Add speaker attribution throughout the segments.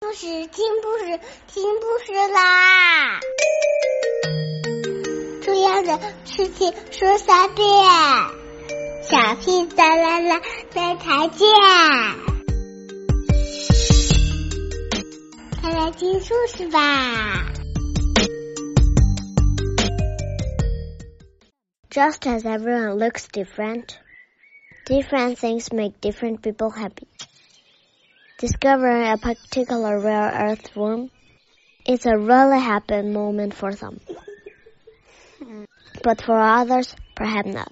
Speaker 1: 故事听故事听故事啦！重要的事情说三遍，小屁哒啦啦，明天见！快来听故事吧！
Speaker 2: Just as everyone looks different, different things make different people happy. Discovering a particular rare earth earthworm is a really happy moment for some. But for others, perhaps not.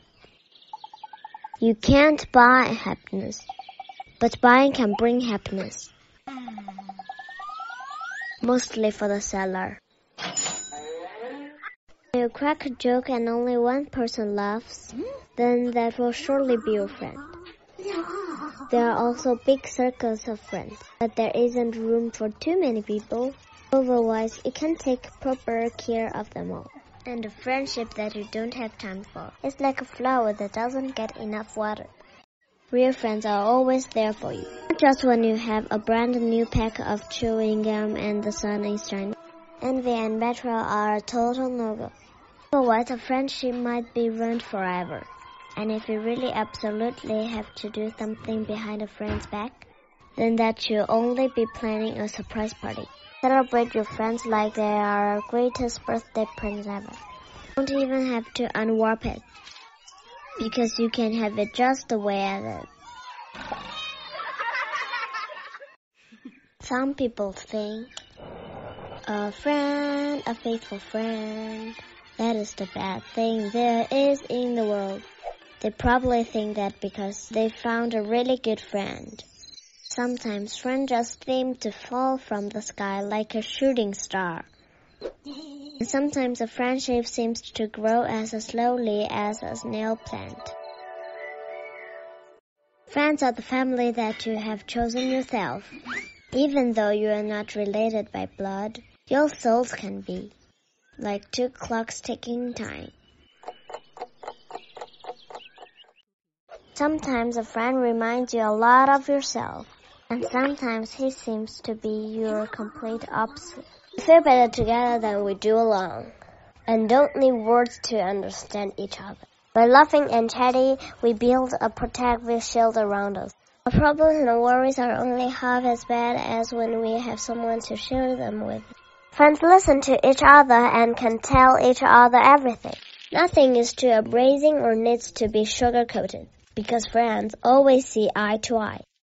Speaker 2: You can't buy happiness, but buying can bring happiness. Mostly for the seller. You crack a joke and only one person laughs, then that will surely be your friend. There are also big circles of friends, but there isn't room for too many people. Otherwise, you can take proper care of them all. And a friendship that you don't have time for is like a flower that doesn't get enough water. Real friends are always there for you. Not just when you have a brand new pack of chewing gum and the sun is shining. Envy and betrayal are a total no-go. Otherwise, a friendship might be ruined forever. And if you really absolutely have to do something behind a friend's back, then that should only be planning a surprise party. Celebrate your friends like they are our greatest birthday present ever. Don't even have to unwrap it, because you can have it just the way it. Some people think a friend, a faithful friend, that is the bad thing there is in the world. They probably think that because they found a really good friend. Sometimes friends just seem to fall from the sky like a shooting star. And sometimes a friendship seems to grow as slowly as a snail plant. Friends are the family that you have chosen yourself. Even though you are not related by blood, your souls can be. Like two clocks ticking time. Sometimes a friend reminds you a lot of yourself, and sometimes he seems to be your complete opposite. We feel better together than we do alone, and don't need words to understand each other. By laughing and chatting, we build a protective shield around us. Our problems and worries are only half as bad as when we have someone to share them with. Friends listen to each other and can tell each other everything. Nothing is too abrasing or needs to be sugar coated because friends always see eye to eye.